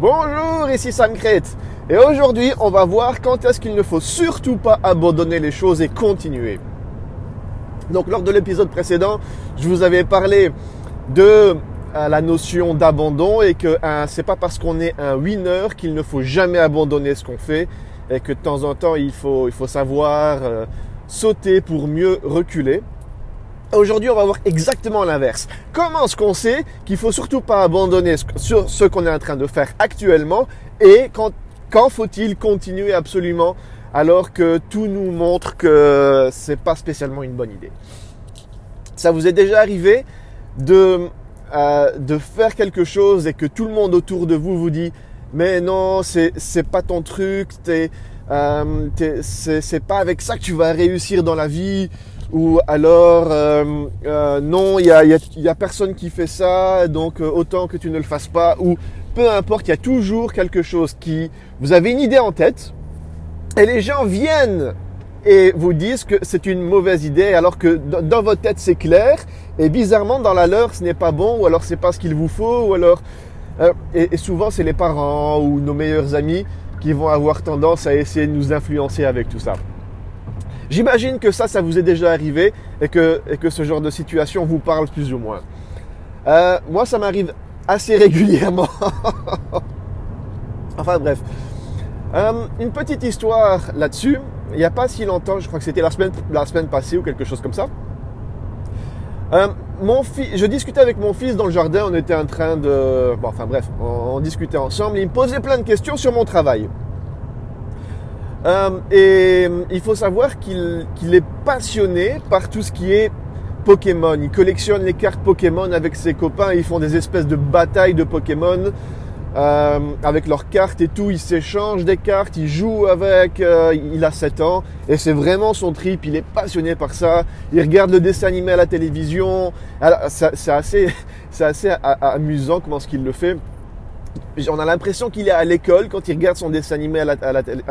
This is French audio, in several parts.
Bonjour, ici Sam. Et aujourd'hui, on va voir quand est-ce qu'il ne faut surtout pas abandonner les choses et continuer. Donc, lors de l'épisode précédent, je vous avais parlé de euh, la notion d'abandon et que euh, c'est pas parce qu'on est un winner qu'il ne faut jamais abandonner ce qu'on fait et que de temps en temps il faut, il faut savoir euh, sauter pour mieux reculer. Aujourd'hui, on va voir exactement l'inverse. Comment est-ce qu'on sait qu'il faut surtout pas abandonner sur ce qu'on est en train de faire actuellement et quand, faut-il continuer absolument alors que tout nous montre que c'est pas spécialement une bonne idée? Ça vous est déjà arrivé de euh, de faire quelque chose et que tout le monde autour de vous vous dit mais non c'est pas ton truc euh, c'est pas avec ça que tu vas réussir dans la vie ou alors euh, euh non il y a, personne qui fait ça donc euh, autant que tu ne le fasses pas ou peu importe il y a toujours quelque chose qui vous avez une idée en tête et les gens viennent et vous disent que c'est une mauvaise idée alors que dans votre tête c'est clair et bizarrement dans la leur ce n'est pas bon ou alors c'est pas ce qu'il vous faut ou alors et, souvent c'est les parents ou nos meilleurs amis qui vont avoir tendance à essayer de nous influencer avec tout ça. J'imagine que ça, ça vous est déjà arrivé et que, et que ce genre de situation vous parle plus ou moins. Euh, moi, ça m'arrive assez régulièrement. enfin bref. Euh, une petite histoire là-dessus il n'y a pas si longtemps, je crois que c'était la semaine, la semaine passée ou quelque chose comme ça. Euh, mon je discutais avec mon fils dans le jardin, on était en train de... Bon, enfin bref, on, discutait ensemble, il me posait plein de questions sur mon travail. Euh, et il faut savoir qu'il qu est passionné par tout ce qui est Pokémon. Il collectionne les cartes Pokémon avec ses copains, ils font des espèces de batailles de Pokémon euh, avec leurs cartes et tout. Il s'échange des cartes, il joue avec. Euh, il a 7 ans et c'est vraiment son trip. Il est passionné par ça. Il regarde le dessin animé à la télévision. C'est assez, assez amusant comment ce qu'il le fait. On a l'impression qu'il est à l'école quand il regarde son dessin animé à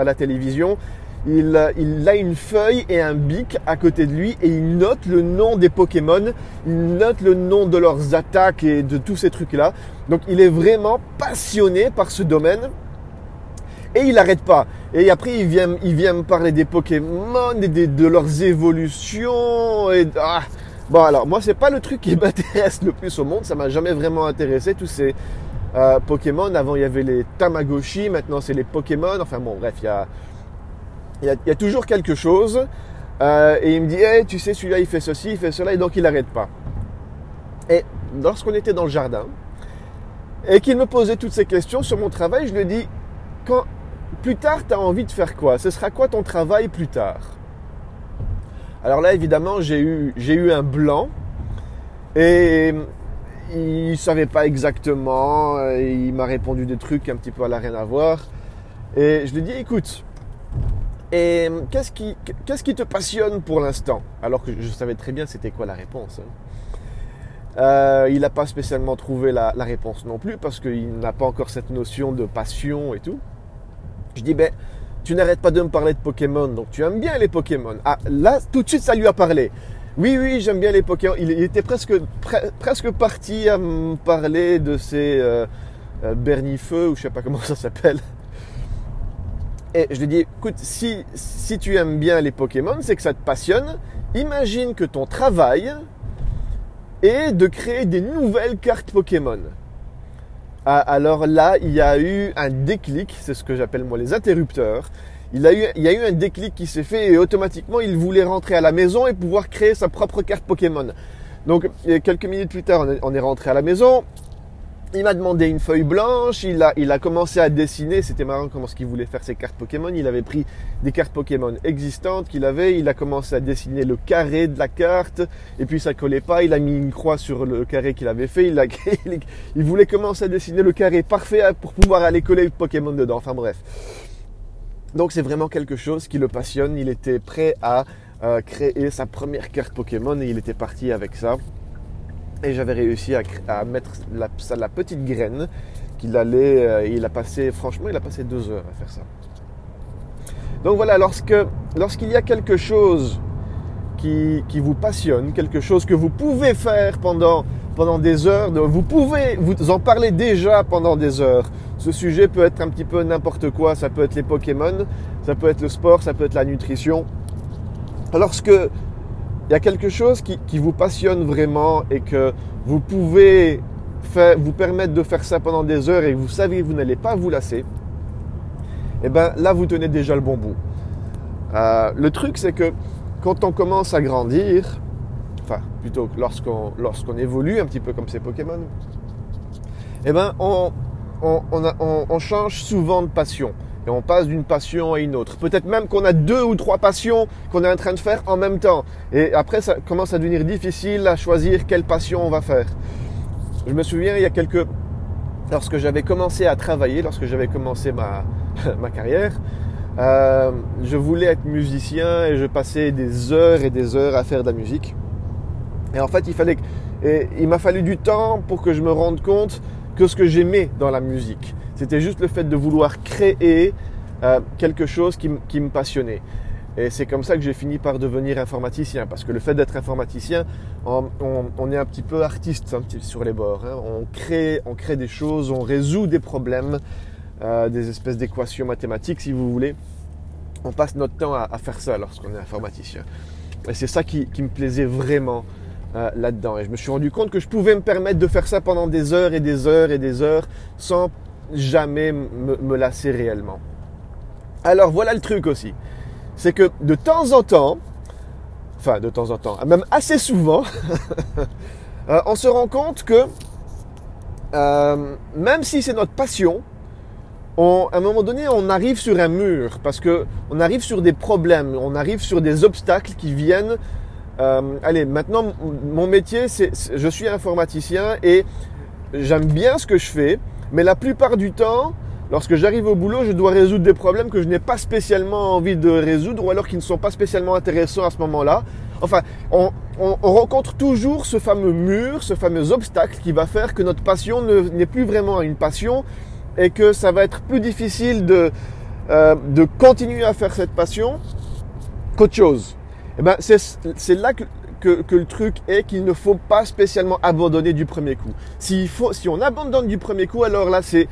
la, télévision il, il, a une feuille et un bic à côté de lui et il note le nom des Pokémon, il note le nom de leurs attaques et de tous ces trucs-là. Donc il est vraiment passionné par ce domaine et il n'arrête pas. Et après il vient, il vient me parler des Pokémon et de leurs évolutions. Et, ah. Bon alors moi c'est pas le truc qui m'intéresse le plus au monde, ça m'a jamais vraiment intéressé tous ces euh, Pokémon. Avant il y avait les Tamagotchi, maintenant c'est les Pokémon. Enfin bon bref il y a y a, toujours quelque chose. Euh, et il me dit, hey, tu sais, celui-là, il fait ceci, il fait cela, et donc il n'arrête pas. Et lorsqu'on était dans le jardin, et qu'il me posait toutes ces questions sur mon travail, je lui dis, quand, plus tard, tu as envie de faire quoi? Ce sera quoi ton travail plus tard? Alors là, évidemment, j'ai eu, j'ai eu un blanc, et il savait pas exactement, il m'a répondu des trucs un petit peu à la rien à voir. Et je lui dis, écoute, et qu'est-ce qui, qu'est-ce qui te passionne pour l'instant? Alors que je savais très bien c'était quoi la réponse. Hein. Euh, il n'a pas spécialement trouvé la, la, réponse non plus parce qu'il n'a pas encore cette notion de passion et tout. Je dis, ben, tu n'arrêtes pas de me parler de Pokémon, donc tu aimes bien les Pokémon. Ah, là, tout de suite, ça lui a parlé. Oui, oui, j'aime bien les Pokémon. Il, était presque, pre, presque parti à me parler de ces euh, euh, Bernifeux, ou je sais pas comment ça s'appelle. Et je lui dis, écoute, si, si tu aimes bien les Pokémon, c'est que ça te passionne. Imagine que ton travail est de créer des nouvelles cartes Pokémon. Ah, alors là, il y a eu un déclic, c'est ce que j'appelle moi les interrupteurs. Il, a eu, il y a eu un déclic qui s'est fait et automatiquement il voulait rentrer à la maison et pouvoir créer sa propre carte Pokémon. Donc quelques minutes plus tard, on est rentré à la maison, il m'a demandé une feuille blanche, il a, il a commencé à dessiner, c'était marrant comment ce qu'il voulait faire ses cartes Pokémon, il avait pris des cartes Pokémon existantes qu'il avait, il a commencé à dessiner le carré de la carte, et puis ça collait pas, il a mis une croix sur le carré qu'il avait fait, il, a, il voulait commencer à dessiner le carré parfait pour pouvoir aller coller le Pokémon dedans, enfin bref. Donc c'est vraiment quelque chose qui le passionne, il était prêt à euh, créer sa première carte Pokémon et il était parti avec ça. Et j'avais réussi à, mettre la, la, petite graine qu'il allait. Euh, il a passé, franchement, il a passé deux heures à faire ça. Donc voilà, lorsque lorsqu'il y a quelque chose qui, qui, vous passionne, quelque chose que vous pouvez faire pendant pendant des heures, vous pouvez vous en parler déjà pendant des heures ce sujet peut être un petit peu n'importe quoi. Ça peut être les Pokémon, ça peut être le sport, ça peut être la nutrition. Lorsque il y a quelque chose qui, vous passionne vraiment et que vous pouvez vous permettre de faire ça pendant des heures et que vous savez que vous n'allez pas vous lasser, eh bien là vous tenez déjà le bon bout. Euh, le truc c'est que quand on commence à grandir, enfin plutôt lorsqu'on lorsqu'on évolue un petit peu comme ces Pokémon, eh ben on, on, change souvent de passion. Et on passe d'une passion à une autre. Peut-être même qu'on a deux ou trois passions qu'on est en train de faire en même temps. Et après, ça commence à devenir difficile à choisir quelle passion on va faire. Je me souviens, il y a quelques... Lorsque j'avais commencé à travailler, lorsque j'avais commencé ma, ma carrière, euh, je voulais être musicien et je passais des heures et des heures à faire de la musique. Et en fait, il fallait... Et il m'a fallu du temps pour que je me rende compte que ce que j'aimais dans la musique. C'était juste le fait de vouloir créer euh, quelque chose qui, me passionnait. Et c'est comme ça que j'ai fini par devenir informaticien, parce que le fait d'être informaticien, on, est un petit peu artiste sur les bords. Hein. On, crée, on crée des choses, on résout des problèmes, euh, des espèces d'équations mathématiques, si vous voulez. On passe notre temps à, faire ça lorsqu'on est informaticien. Et c'est ça qui, me plaisait vraiment euh, là-dedans. Et je me suis rendu compte que je pouvais me permettre de faire ça pendant des heures et des heures et des heures sans jamais me, lasser réellement. Alors voilà le truc aussi. C'est que de temps en temps, enfin de temps en temps, même assez souvent, euh, on se rend compte que euh, même si c'est notre passion, à un moment donné, on arrive sur un mur parce que on arrive sur des problèmes, on arrive sur des obstacles qui viennent euh, allez, maintenant, mon métier, c'est, je suis informaticien et j'aime bien ce que je fais, mais la plupart du temps, lorsque j'arrive au boulot, je dois résoudre des problèmes que je n'ai pas spécialement envie de résoudre ou alors qui ne sont pas spécialement intéressants à ce moment-là. Enfin, on, rencontre toujours ce fameux mur, ce fameux obstacle qui va faire que notre passion n'est plus vraiment une passion et que ça va être plus difficile de, euh, de continuer à faire cette passion qu'autre chose. Eh ben, c'est là que, que, le truc est qu'il ne faut pas spécialement abandonner du premier coup. faut, si on abandonne du premier coup, alors là, c'est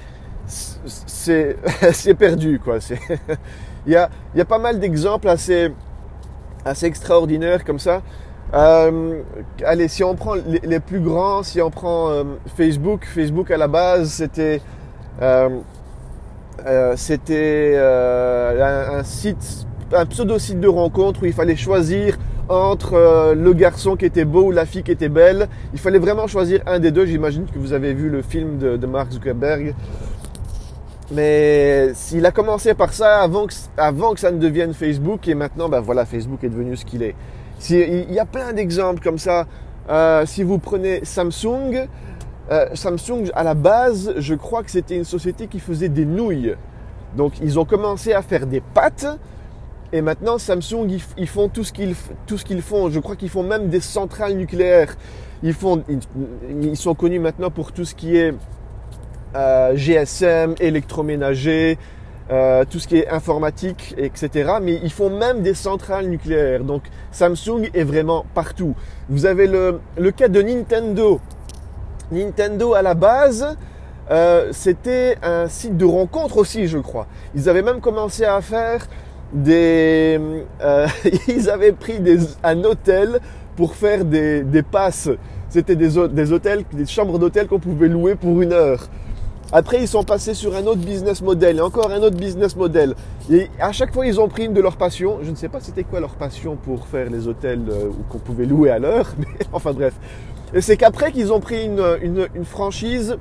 c'est perdu. Quoi. il, y a, y a pas mal d'exemples assez, assez extraordinaires comme ça. Euh, allez, si on prend les, plus grands, si on prend euh, Facebook, Facebook à la base, c'était euh c'était un, un, site un pseudo-site de rencontre où il fallait choisir entre euh, le garçon qui était beau ou la fille qui était belle. Il fallait vraiment choisir un des deux. J'imagine que vous avez vu le film de, Mark Zuckerberg. Mais s'il a commencé par ça avant que, ça ne devienne Facebook et maintenant, ben voilà, Facebook est devenu ce qu'il est. il y a plein d'exemples comme ça. Euh, si vous prenez Samsung, euh, Samsung à la base, je crois que c'était une société qui faisait des nouilles. Donc ils ont commencé à faire des pâtes et maintenant, Samsung, ils, font tout ce qu'ils tout ce qu'ils font. Je crois qu'ils font même des centrales nucléaires. Ils font, ils, sont connus maintenant pour tout ce qui est euh, GSM, électroménager, euh, tout ce qui est informatique, etc. Mais ils font même des centrales nucléaires. Donc Samsung est vraiment partout. Vous avez le, le cas de Nintendo. Nintendo à la base, euh, c'était un site de rencontre aussi, je crois. Ils avaient même commencé à faire des, euh, ils avaient pris des, un hôtel pour faire des, des passes. C'était des, hôtels, des chambres d'hôtel qu'on pouvait louer pour une heure. Après, ils sont passés sur un autre business model et encore un autre business model. Et à chaque fois, ils ont pris une de leurs passions. Je ne sais pas c'était quoi leur passion pour faire les hôtels euh, qu'on pouvait louer à l'heure, mais enfin bref. Et c'est qu'après qu'ils ont pris une, une, une franchise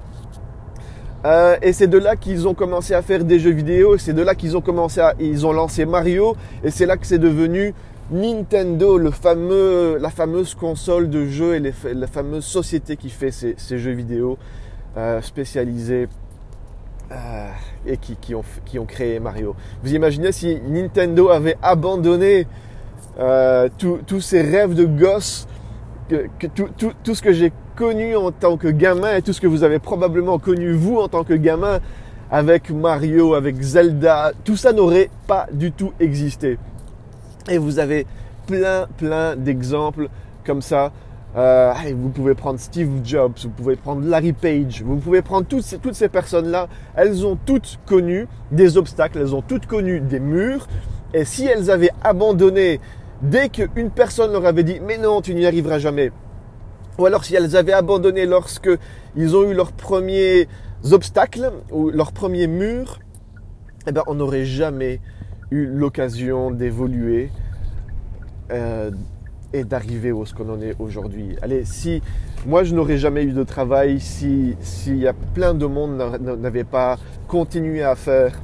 euh, et c'est de là qu'ils ont commencé à faire des jeux vidéo, c'est de là qu'ils ont commencé à, ils ont lancé Mario, et c'est là que c'est devenu Nintendo, le fameux, la fameuse console de jeux et la fameuse société qui fait ces, jeux vidéo euh, spécialisés euh, et qui, ont, créé Mario. Vous imaginez si Nintendo avait abandonné tous ces rêves de gosse, tout, tout ce que j'ai connu en tant que gamin et tout ce que vous avez probablement connu vous en tant que gamin avec Mario, avec Zelda, tout ça n'aurait pas du tout existé. Et vous avez plein, plein d'exemples comme ça euh, vous pouvez prendre Steve Jobs, vous pouvez prendre Larry Page, vous pouvez prendre toutes ces, toutes ces personnes-là. Elles ont toutes connu des obstacles, elles ont toutes connu des murs. Et si elles avaient abandonné dès qu'une personne leur avait dit mais non, tu n'y arriveras jamais, ou alors si elles avaient abandonné lorsque ils ont eu leurs premiers obstacles ou leurs premiers murs, eh ben on n'aurait jamais eu l'occasion d'évoluer. Euh, et d'arriver où ce qu'on en est aujourd'hui. Allez, si moi je n'aurais jamais eu de travail, si s'il y a plein de monde n'avait pas continué à faire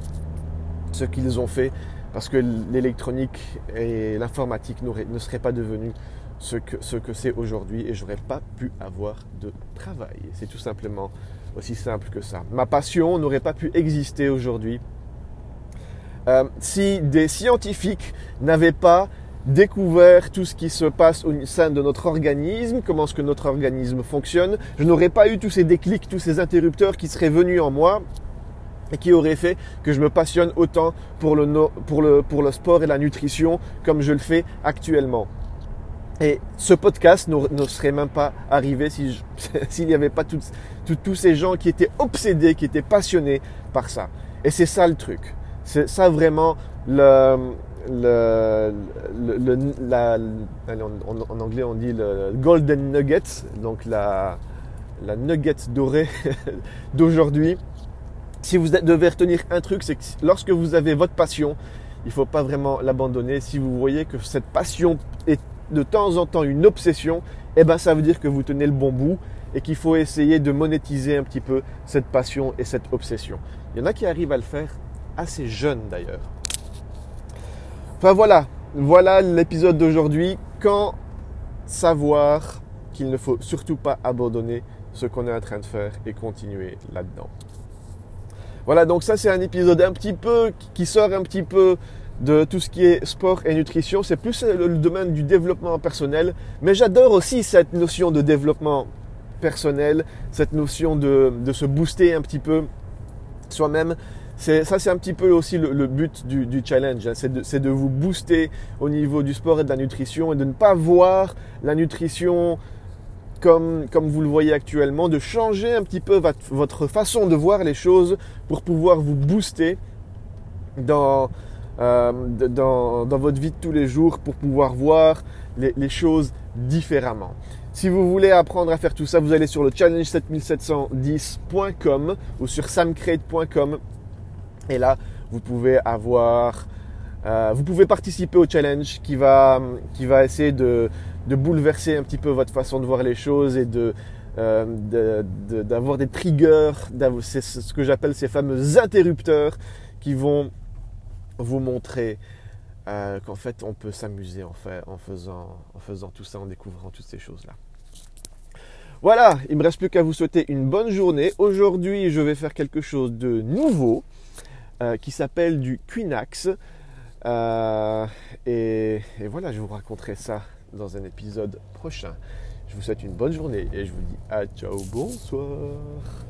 ce qu'ils ont fait, parce que l'électronique et l'informatique ne seraient pas devenus ce que ce que c'est aujourd'hui et j'aurais pas pu avoir de travail. C'est tout simplement aussi simple que ça. Ma passion n'aurait pas pu exister aujourd'hui euh, si des scientifiques n'avaient pas découvert tout ce qui se passe au sein de notre organisme, comment est-ce que notre organisme fonctionne, je n'aurais pas eu tous ces déclics, tous ces interrupteurs qui seraient venus en moi et qui auraient fait que je me passionne autant pour le sport et la nutrition comme je le fais actuellement. Et ce podcast ne serait même pas arrivé s'il n'y avait pas tous ces gens qui étaient obsédés, qui étaient passionnés par ça. Et c'est ça le truc. C'est ça vraiment le, le, la, en, anglais on dit le golden nugget, donc la, la nugget dorée d'aujourd'hui. Si vous devez retenir un truc, c'est que lorsque vous avez votre passion, il ne faut pas vraiment l'abandonner. Si vous voyez que cette passion est de temps en temps une obsession, eh ben ça veut dire que vous tenez le bon bout et qu'il faut essayer de monétiser un petit peu cette passion et cette obsession. Il y en a qui arrivent à le faire assez jeunes d'ailleurs. Enfin voilà, voilà l'épisode d'aujourd'hui. Quand savoir qu'il ne faut surtout pas abandonner ce qu'on est en train de faire et continuer là-dedans. Voilà, donc ça c'est un épisode un petit peu qui sort un petit peu de tout ce qui est sport et nutrition. C'est plus le domaine du développement personnel, mais j'adore aussi cette notion de développement personnel, cette notion de, de se booster un petit peu soi-même ça, c'est un petit peu aussi le, but du, challenge. Hein. c'est de, vous booster au niveau du sport et de la nutrition et de ne pas voir la nutrition comme, comme vous le voyez actuellement, de changer un petit peu votre, façon de voir les choses pour pouvoir vous booster dans, euh, dans, dans, votre vie de tous les jours, pour pouvoir voir les, les choses différemment. Si vous voulez apprendre à faire tout ça, vous allez sur le challenge7710.com ou sur samcrate.com et là, vous pouvez avoir, euh, vous pouvez participer au challenge qui va, qui va essayer de, de bouleverser un petit peu votre façon de voir les choses et de, euh, d'avoir des triggers, c'est ce que j'appelle ces fameux interrupteurs qui vont vous montrer euh, qu'en fait on peut s'amuser en, fait, en, faisant, en faisant tout ça, en découvrant toutes ces choses-là. Voilà, il me reste plus qu'à vous souhaiter une bonne journée. Aujourd'hui, je vais faire quelque chose de nouveau. Euh, qui s'appelle du Quinax. Euh, et, et, voilà, je vous raconterai ça dans un épisode prochain. Je vous souhaite une bonne journée et je vous dis à ciao, bonsoir.